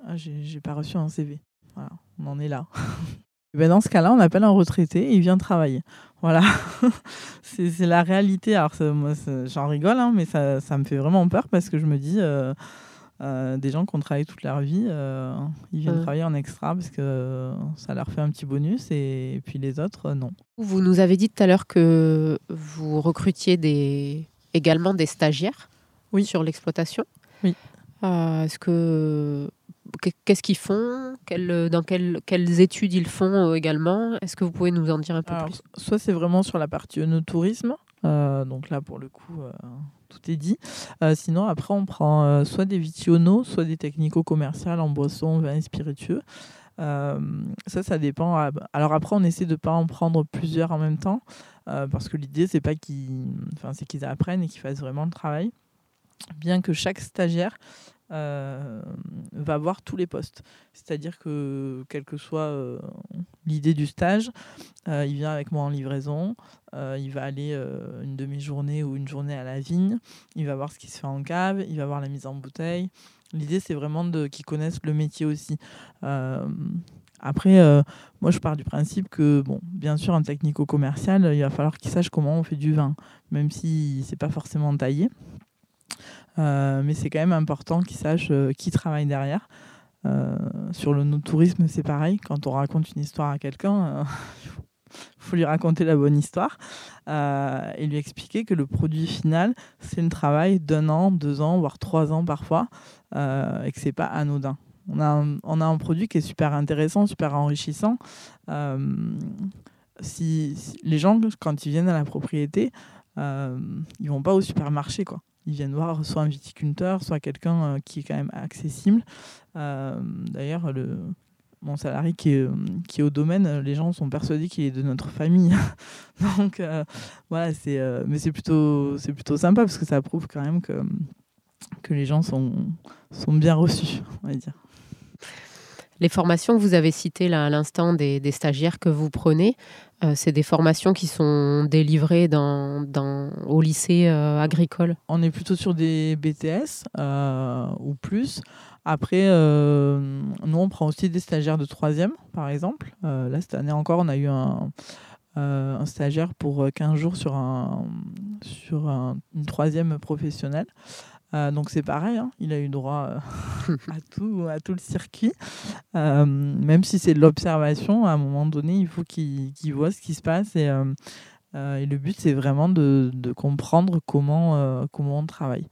Ah, J'ai pas reçu un CV. Voilà, on en est là. ben dans ce cas-là, on appelle un retraité et il vient travailler. Voilà, c'est la réalité. Alors, moi, j'en rigole, hein, mais ça, ça, me fait vraiment peur parce que je me dis. Euh, euh, des gens qui ont travaillé toute leur vie, euh, ils viennent travailler en extra parce que ça leur fait un petit bonus et, puis les autres, non. Vous nous avez dit tout à l'heure que vous recrutiez des... également des stagiaires oui. sur l'exploitation. Oui. Euh, est-ce que qu'est-ce qu'ils font? Dans quelles études ils font également? Est-ce que vous pouvez nous en dire un peu plus? Soit c'est vraiment sur la partie tourisme, donc là pour le coup tout est dit. Euh, sinon, après, on prend euh, soit des vitionos, soit des technico-commerciales en boisson, vin et spiritueux. Euh, ça, ça dépend. Alors après, on essaie de ne pas en prendre plusieurs en même temps, parce que l'idée, c'est pas qu'ils, enfin, c'est qu'ils apprennent et qu'ils fassent vraiment le travail. Bien que chaque stagiaire va voir tous les postes. C'est-à-dire que, quelle que soit l'idée du stage, il vient avec moi en livraison, il va aller une demi-journée ou une journée à la vigne, il va voir ce qui se fait en cave, il va voir la mise en bouteille. L'idée, c'est vraiment qu'ils connaissent le métier aussi. Après, moi, je pars du principe que, bon, bien sûr, un technico-commercial, il va falloir qu'il sache comment on fait du vin, même si c'est pas forcément taillé. Euh, mais c'est quand même important qu'ils sachent euh, qui travaille derrière. Euh, sur le tourisme, c'est pareil. Quand on raconte une histoire à quelqu'un, faut lui raconter la bonne histoire et lui expliquer que le produit final, c'est un travail d'un an, deux ans, voire trois ans parfois, et que c'est pas anodin. On a, un, on a un produit qui est super intéressant, super enrichissant. si, les gens, quand ils viennent à la propriété, ils vont pas au supermarché, quoi ils viennent voir soit un viticulteur, soit quelqu'un euh, qui est quand même accessible. Euh, d'ailleurs, le, mon salarié qui est, qui est au domaine, les gens sont persuadés qu'il est de notre famille. Donc euh, voilà, c'est mais c'est plutôt c'est plutôt sympa parce que ça prouve quand même que que les gens sont sont bien reçus, on va dire. Les formations que vous avez citées là à l'instant des, des, stagiaires que vous prenez, euh, c'est des formations qui sont délivrées dans, dans au lycée euh, agricole? On est plutôt sur des BTS euh, ou plus. Après, nous, on prend aussi des stagiaires de troisième, par exemple. là, cette année encore, on a eu un, un stagiaire pour 15 jours sur, un, sur un, une troisième professionnelle. Euh, donc c'est pareil, hein. il a eu droit euh, à, tout, à tout le circuit. Euh, même si c'est de l'observation, à un moment donné, il faut qu'il voit ce qui se passe. Et, et le but, c'est vraiment de, de, comprendre comment, comment on travaille.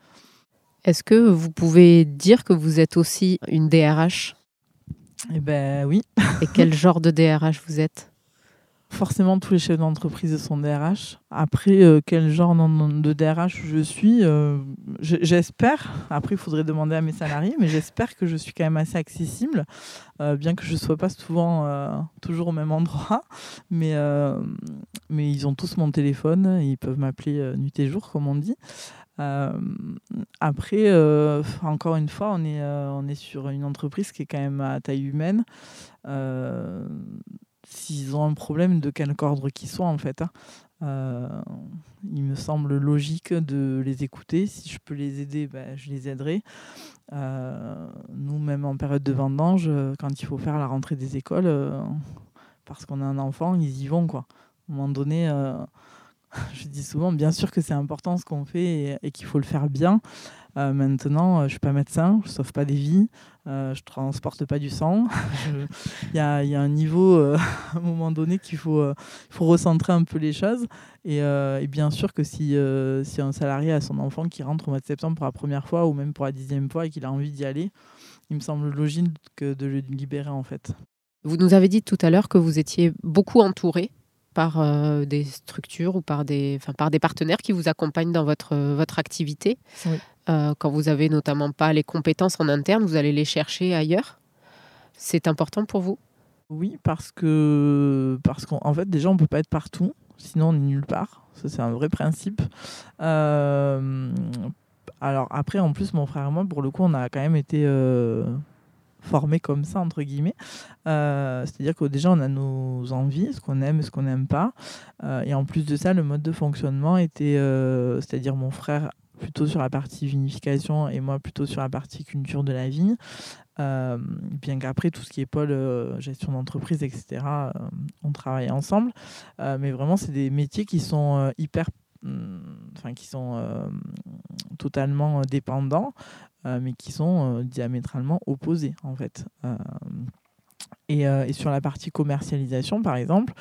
Est-ce que vous pouvez dire que vous êtes aussi une DRH Eh ben oui. et quel genre de DRH vous êtes? Forcément tous les chefs d'entreprise sont DRH. Après, euh, quel genre de DRH je suis, euh, j'espère. Après, il faudrait demander à mes salariés, mais j'espère que je suis quand même assez accessible, euh, bien que je ne sois pas souvent toujours au même endroit. Mais, mais ils ont tous mon téléphone, ils peuvent m'appeler nuit et jour, comme on dit. Après, encore une fois, on est, on est sur une entreprise qui est quand même à taille humaine s'ils ont un problème de quelque ordre qu'ils soit en fait. Hein. Euh, il me semble logique de les écouter. Si je peux les aider, ben, je les aiderai. Euh, nous, même en période de vendange, euh, quand il faut faire la rentrée des écoles, parce qu'on a un enfant, ils y vont. À un moment donné, je dis souvent, bien sûr que c'est important ce qu'on fait et qu'il faut le faire bien. Euh, maintenant, euh, je ne suis pas médecin, je ne sauve pas des vies, euh, je ne transporte pas du sang. Il y, a, un niveau, à un moment donné, qu'il faut, faut recentrer un peu les choses. Et, bien sûr que si, un salarié a son enfant qui rentre au mois de septembre pour la première fois ou même pour la dixième fois et qu'il a envie d'y aller, il me semble logique que de le libérer en fait. Vous nous avez dit tout à l'heure que vous étiez beaucoup entouré par des structures ou par des, par des partenaires qui vous accompagnent dans votre, votre activité. Oui. Euh, quand vous avez notamment pas les compétences en interne, vous allez les chercher ailleurs. C'est important pour vous? Oui, parce que parce qu'en fait déjà on peut pas être partout. sinon on n'est nulle part. Ça, c'est un vrai principe. Euh, alors après, en plus, mon frère et moi, pour le coup, on a quand même été euh, formés comme ça, entre guillemets. Euh, c'est-à-dire que déjà, on a nos envies, ce qu'on aime ce qu'on n'aime pas. et en plus de ça, le mode de fonctionnement était, c'est-à-dire mon frère plutôt sur la partie vinification et moi plutôt sur la partie culture de la vigne. Euh, bien qu'après, tout ce qui est pôle euh, gestion d'entreprise, etc., euh, on travaille ensemble. mais vraiment, c'est des métiers qui sont hyper. Mm, enfin, qui sont totalement dépendants, mais qui sont diamétralement opposés, en fait. Et, et, sur la partie commercialisation, par exemple,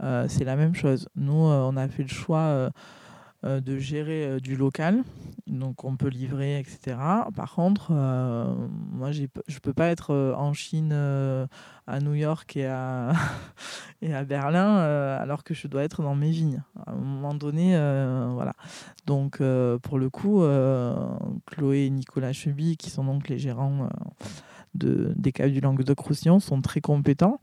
c'est la même chose. Nous, on a fait le choix euh, de gérer euh, du local, donc on peut livrer, etc. Par contre, euh, moi, je ne peux pas être en Chine, à New York et à, et à Berlin, alors que je dois être dans mes vignes. À un moment donné, voilà. Donc, pour le coup, Chloé et Nicolas Cheby, qui sont donc les gérants de, des caves du Languedoc-Roussillon, sont très compétents.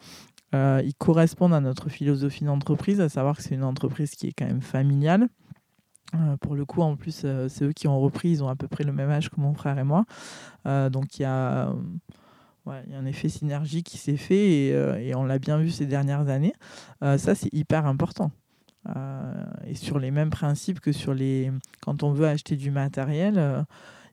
ils correspondent à notre philosophie d'entreprise, à savoir que c'est une entreprise qui est quand même familiale, euh, pour le coup, en plus, euh, c'est eux qui ont repris. Ils ont à peu près le même âge que mon frère et moi. Euh, donc, il y a. il y a un effet synergie qui s'est fait et, et on l'a bien vu ces dernières années. ça, c'est hyper important. et sur les mêmes principes que sur les. Quand on veut acheter du matériel,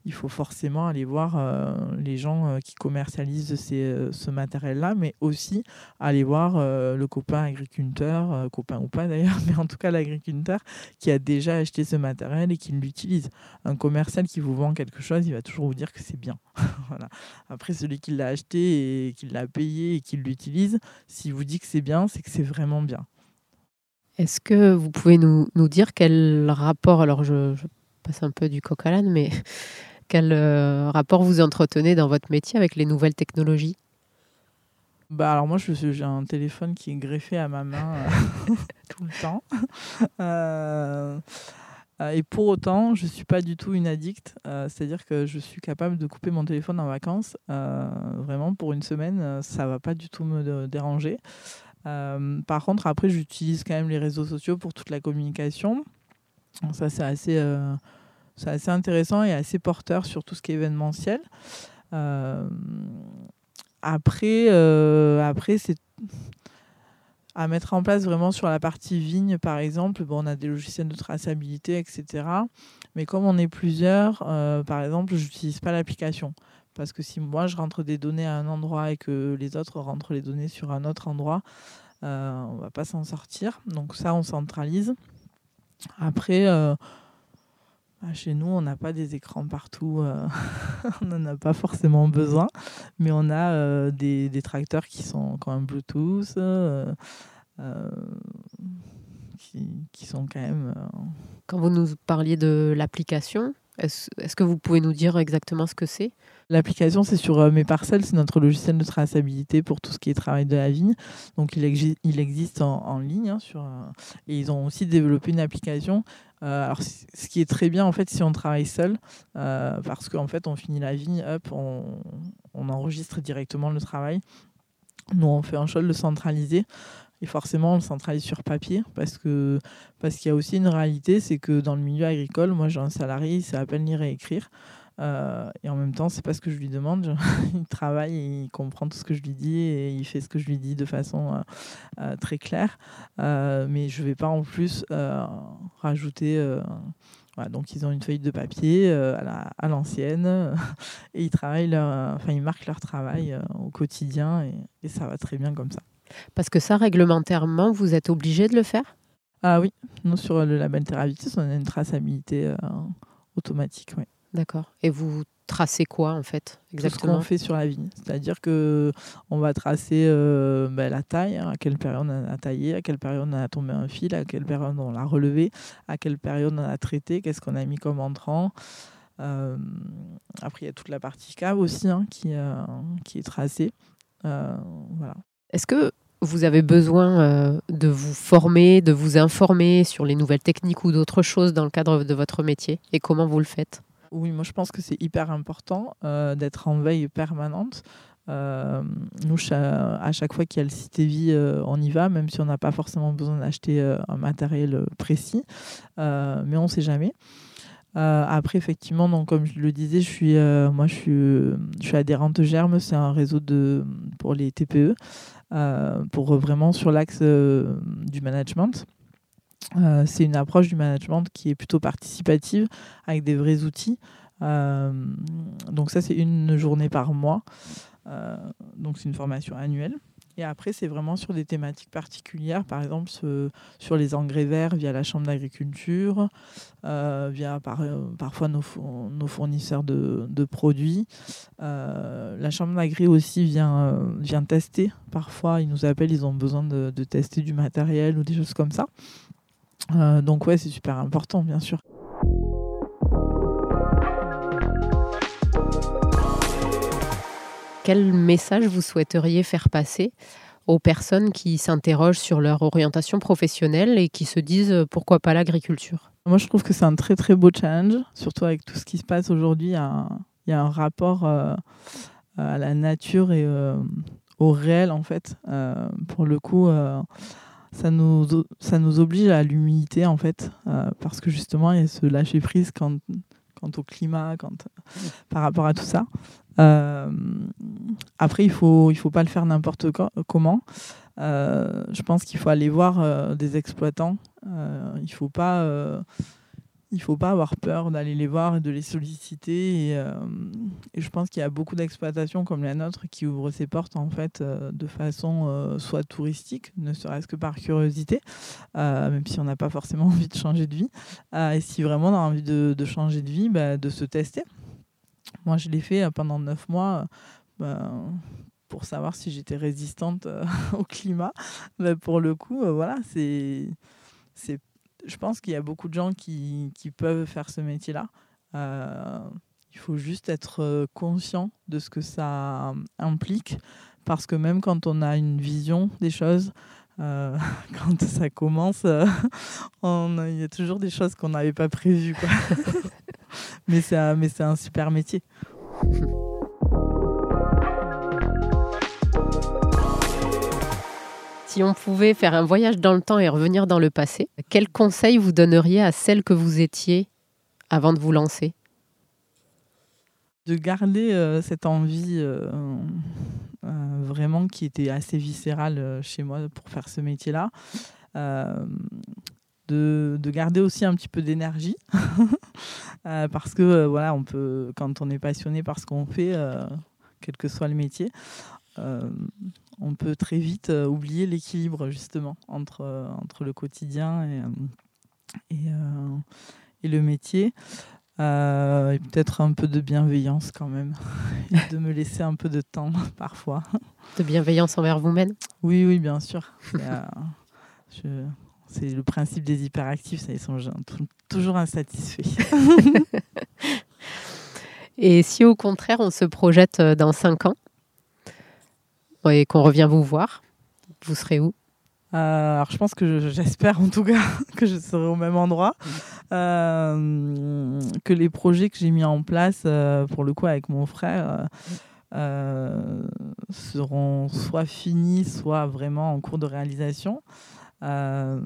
il faut forcément aller voir euh, les gens euh, qui commercialisent ces, euh, ce matériel-là, mais aussi aller voir le copain agriculteur, copain ou pas d'ailleurs, mais en tout cas l'agriculteur qui a déjà acheté ce matériel et qui l'utilise. Un commercial qui vous vend quelque chose, il va toujours vous dire que c'est bien. voilà. Après, celui qui l'a acheté et qui l'a payé et qui l'utilise, s'il vous dit que c'est bien, c'est que c'est vraiment bien. Est-ce que vous pouvez nous, nous, dire quel rapport, alors je, je passe un peu du coq à l'âne, mais quel euh, rapport vous entretenez dans votre métier avec les nouvelles technologies? Bah alors moi j'ai un téléphone qui est greffé à ma main euh, tout le temps. Euh, et pour autant, je ne suis pas du tout une addict. C'est-à-dire que je suis capable de couper mon téléphone en vacances. vraiment, pour une semaine, ça ne va pas du tout me déranger. par contre, après, j'utilise quand même les réseaux sociaux pour toute la communication. Ça, c'est assez c'est assez intéressant et assez porteur sur tout ce qui est événementiel. Euh, après, euh, après c'est à mettre en place vraiment sur la partie vigne, par exemple. Bon, on a des logiciels de traçabilité, etc. Mais comme on est plusieurs, euh, par exemple, je n'utilise pas l'application. Parce que si moi, je rentre des données à un endroit et que les autres rentrent les données sur un autre endroit, on ne va pas s'en sortir. Donc ça, on centralise. Après, ah, chez nous, on n'a pas des écrans partout, euh, on n'en a pas forcément besoin, mais on a euh, des, des, tracteurs qui sont quand même Bluetooth, euh, qui, qui, sont quand même... Quand vous nous parliez de l'application, est-ce est que vous pouvez nous dire exactement ce que c'est? L'application, c'est sur Mes Parcelles, c'est notre logiciel de traçabilité pour tout ce qui est travail de la vigne. Donc, il, il existe en, en ligne. Hein, sur, et ils ont aussi développé une application euh, alors, ce qui est très bien, en fait, si on travaille seul, euh, parce qu'en fait, on finit la vigne, hop, on, enregistre directement le travail. Nous, on fait un choix de le centraliser. Et forcément, on le centralise sur papier parce que parce qu'il y a aussi une réalité, c'est que dans le milieu agricole, moi, j'ai un salarié, sait à peine lire et écrire. Euh, et en même temps, c'est pas ce que je lui demande. il travaille, il comprend tout ce que je lui dis et il fait ce que je lui dis de façon euh, euh, très claire. mais je vais pas en plus rajouter. Voilà, donc ils ont une feuille de papier à l'ancienne et ils travaillent leur, enfin ils marquent leur travail au quotidien et, et, ça va très bien comme ça. Parce que ça réglementairement, vous êtes obligé de le faire? Ah oui, nous sur le label Terravitis, on a une traçabilité automatique, oui. D'accord. Et vous tracez quoi en fait exactement Tout ce qu'on fait sur la vigne. C'est-à-dire que on va tracer euh, ben, la taille, hein, à quelle période on a taillé, à quelle période on a tombé un fil, à quelle période on l'a relevé, à quelle période on a traité, qu'est-ce qu'on a mis comme entrant. Euh, après, il y a toute la partie cave aussi hein, qui, euh, qui est tracée. voilà. Est-ce que vous avez besoin de vous former, de vous informer sur les nouvelles techniques ou d'autres choses dans le cadre de votre métier? Et comment vous le faites? Oui, moi je pense que c'est hyper important euh, d'être en veille permanente. nous, à chaque fois qu'il y a le site vie, on y va, même si on n'a pas forcément besoin d'acheter un matériel précis, mais on ne sait jamais. après, effectivement, comme je le disais, je suis, moi, je suis, adhérente Germe, c'est un réseau pour les TPE, pour vraiment sur l'axe du management. Euh, c'est une approche du management qui est plutôt participative avec des vrais outils. Euh, donc ça, c'est une journée par mois. Euh, donc c'est une formation annuelle. Et après, c'est vraiment sur des thématiques particulières, par exemple sur les engrais verts via la Chambre d'agriculture, via parfois nos, fournisseurs de, produits. la Chambre d'agri aussi vient, tester. Parfois, ils nous appellent, ils ont besoin de, tester du matériel ou des choses comme ça. Euh, donc ouais, c'est super important, bien sûr. Quel message vous souhaiteriez faire passer aux personnes qui s'interrogent sur leur orientation professionnelle et qui se disent euh, pourquoi pas l'agriculture? Moi, je trouve que c'est un très très beau challenge, surtout avec tout ce qui se passe aujourd'hui. Il y a un rapport euh, à la nature et au réel, en fait. pour le coup, ça nous, ça nous oblige à l'humilité, en fait, euh, parce que justement, il y a ce lâcher prise quant, quant au climat, quand, par rapport à tout ça. Euh, après, il faut, il faut pas le faire n'importe comment. Euh, je pense qu'il faut aller voir des exploitants. il ne faut pas il ne faut pas avoir peur d'aller les voir et de les solliciter. Et, euh, je pense qu'il y a beaucoup d'exploitations comme la nôtre qui ouvrent ses portes en fait euh, de façon euh, soit touristique, ne serait-ce que par curiosité, même si on n'a pas forcément envie de changer de vie. et si vraiment on a envie de, changer de vie, bah, de se tester. Moi, je l'ai fait pendant neuf mois. Bah, pour savoir si j'étais résistante au climat, bah, pour le coup, voilà, c'est c'est je pense qu'il y a beaucoup de gens qui, qui peuvent faire ce métier-là. Euh, il faut juste être euh, conscient de ce que ça implique, parce que même quand on a une vision des choses, euh, quand ça commence, il y a toujours des choses qu'on n'avait pas prévues. mais c'est un super métier. Si on pouvait faire un voyage dans le temps et revenir dans le passé, quels conseils vous donneriez à celle que vous étiez avant de vous lancer? De garder euh, cette envie euh, euh, vraiment qui était assez viscérale chez moi pour faire ce métier-là. De, de, garder aussi un petit peu d'énergie parce que voilà on peut quand on est passionné par ce qu'on fait quel que soit le métier on peut très vite euh, oublier l'équilibre justement entre, euh, entre le quotidien et, euh, et, le métier. et peut-être un peu de bienveillance quand même, de me laisser un peu de temps parfois. De bienveillance envers vous-même Oui, oui, bien sûr. c'est le principe des hyperactifs, ça, ils sont toujours insatisfaits. et si au contraire on se projette dans cinq ans, et qu'on revient vous voir, vous serez où? Euh, alors je pense que j'espère en tout cas que je serai au même endroit, euh, que les projets que j'ai mis en place euh, pour le coup avec mon frère seront soit finis, soit vraiment en cours de réalisation. moi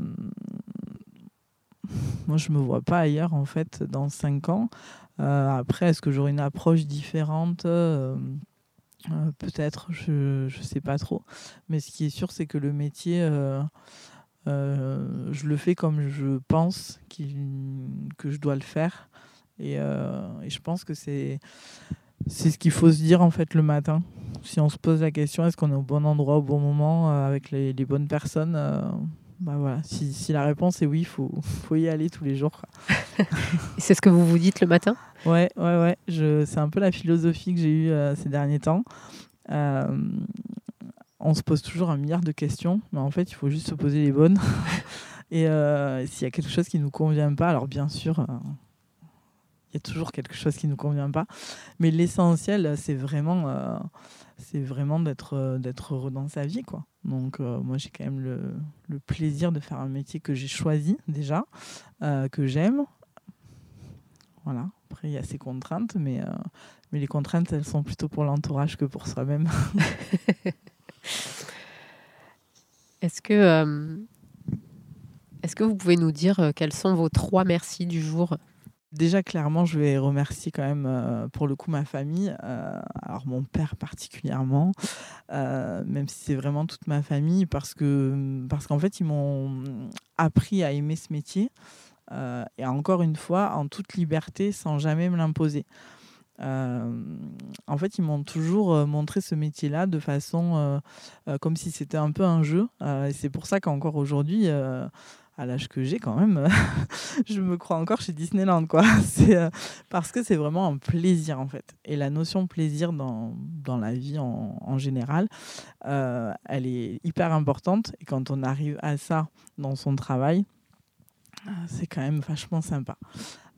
je me vois pas ailleurs en fait dans cinq ans. après est-ce que j'aurai une approche différente? Euh, peut-être, je ne sais pas trop. Mais ce qui est sûr, c'est que le métier, euh, euh, je le fais comme je pense que je dois le faire. Et, je pense que c'est ce qu'il faut se dire en fait le matin. Si on se pose la question, est-ce qu'on est au bon endroit au bon moment avec les bonnes personnes bah voilà, si, si, la réponse est oui, il faut, faut y aller tous les jours. c'est ce que vous vous dites le matin? Ouais, ouais, ouais. Je, c'est un peu la philosophie que j'ai eue euh, ces derniers temps. Euh, on se pose toujours un milliard de questions, mais en fait, il faut juste se poser les bonnes. Et euh, s'il y a quelque chose qui ne nous convient pas, alors bien sûr, il y a toujours quelque chose qui ne nous convient pas. Mais l'essentiel, c'est vraiment, c'est vraiment d'être, d'être heureux dans sa vie. Quoi. Donc, moi, j'ai quand même le, plaisir de faire un métier que j'ai choisi déjà, que j'aime. Voilà. Après, il y a ces contraintes, mais, mais les contraintes, elles sont plutôt pour l'entourage que pour soi-même. Est-ce que, est-ce que vous pouvez nous dire quels sont vos trois merci du jour? Déjà, clairement, je vais remercier quand même euh, pour le coup ma famille, euh, alors mon père particulièrement, euh, même si c'est vraiment toute ma famille, parce que parce qu'en fait, ils m'ont appris à aimer ce métier, et encore une fois, en toute liberté, sans jamais me l'imposer. en fait, ils m'ont toujours montré ce métier-là de façon comme si c'était un peu un jeu. et c'est pour ça qu'encore aujourd'hui, à l'âge que j'ai quand même, je me crois encore chez Disneyland, quoi. Euh, parce que c'est vraiment un plaisir en fait. Et la notion plaisir dans, dans la vie en, général, euh, elle est hyper importante. Et quand on arrive à ça dans son travail, euh, c'est quand même vachement sympa.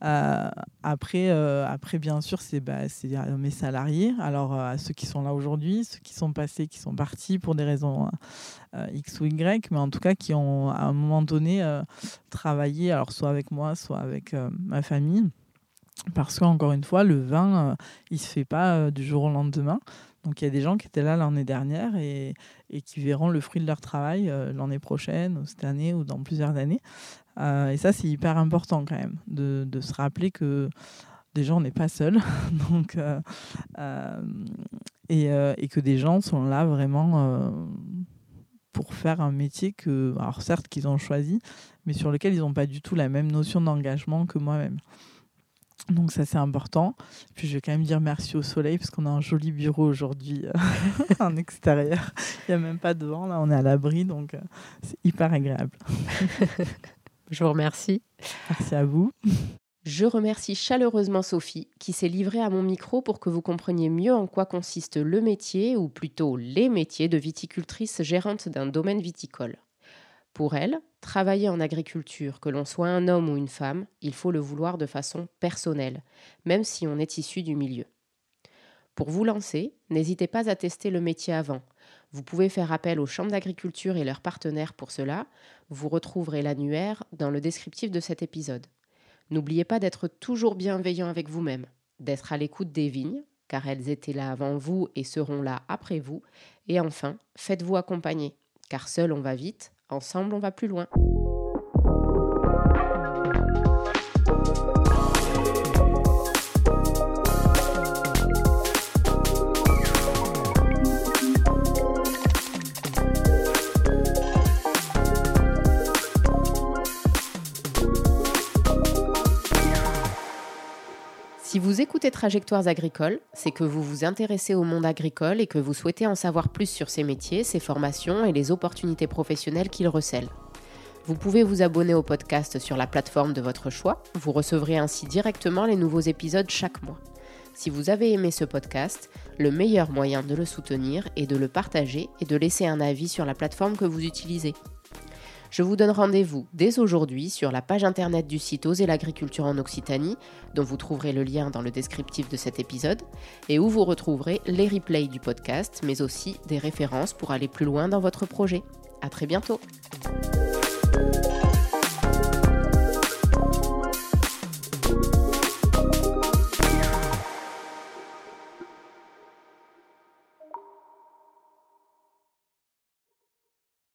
Après, après, bien sûr, c'est bah, mes salariés. Alors, à ceux qui sont là aujourd'hui, ceux qui sont passés, qui sont partis pour des raisons X ou Y, mais en tout cas qui ont à un moment donné travaillé, alors soit avec moi, soit avec ma famille. Parce qu'encore une fois, le vin, il ne se fait pas du jour au lendemain. Donc il y a des gens qui étaient là l'année dernière et, qui verront le fruit de leur travail l'année prochaine, ou cette année, ou dans plusieurs années. Euh, et ça, c'est hyper important quand même, de, se rappeler que déjà, on n'est pas seul. Donc, euh, euh, et, que des gens sont là vraiment pour faire un métier que, alors certes, qu'ils ont choisi, mais sur lequel ils n'ont pas du tout la même notion d'engagement que moi-même. Donc ça c'est important. Puis je vais quand même dire merci au soleil parce qu'on a un joli bureau aujourd'hui en extérieur. Il n'y a même pas de vent là, on est à l'abri donc c'est hyper agréable. Je vous remercie. Merci à vous. Je remercie chaleureusement Sophie qui s'est livrée à mon micro pour que vous compreniez mieux en quoi consiste le métier, ou plutôt les métiers de viticultrice gérante d'un domaine viticole. Pour elle, travailler en agriculture, que l'on soit un homme ou une femme, il faut le vouloir de façon personnelle, même si on est issu du milieu. Pour vous lancer, n'hésitez pas à tester le métier avant. Vous pouvez faire appel aux chambres d'agriculture et leurs partenaires pour cela. Vous retrouverez l'annuaire dans le descriptif de cet épisode. N'oubliez pas d'être toujours bienveillant avec vous-même, d'être à l'écoute des vignes, car elles étaient là avant vous et seront là après vous. Et enfin, faites-vous accompagner, car seul on va vite, ensemble on va plus loin. Vous écoutez Trajectoires agricoles, c'est que vous vous intéressez au monde agricole et que vous souhaitez en savoir plus sur ses métiers, ses formations et les opportunités professionnelles qu'il recèle. Vous pouvez vous abonner au podcast sur la plateforme de votre choix, vous recevrez ainsi directement les nouveaux épisodes chaque mois. Si vous avez aimé ce podcast, le meilleur moyen de le soutenir est de le partager et de laisser un avis sur la plateforme que vous utilisez. Je vous donne rendez-vous dès aujourd'hui sur la page internet du site Oser l'agriculture en Occitanie, dont vous trouverez le lien dans le descriptif de cet épisode, et où vous retrouverez les replays du podcast, mais aussi des références pour aller plus loin dans votre projet. À très bientôt!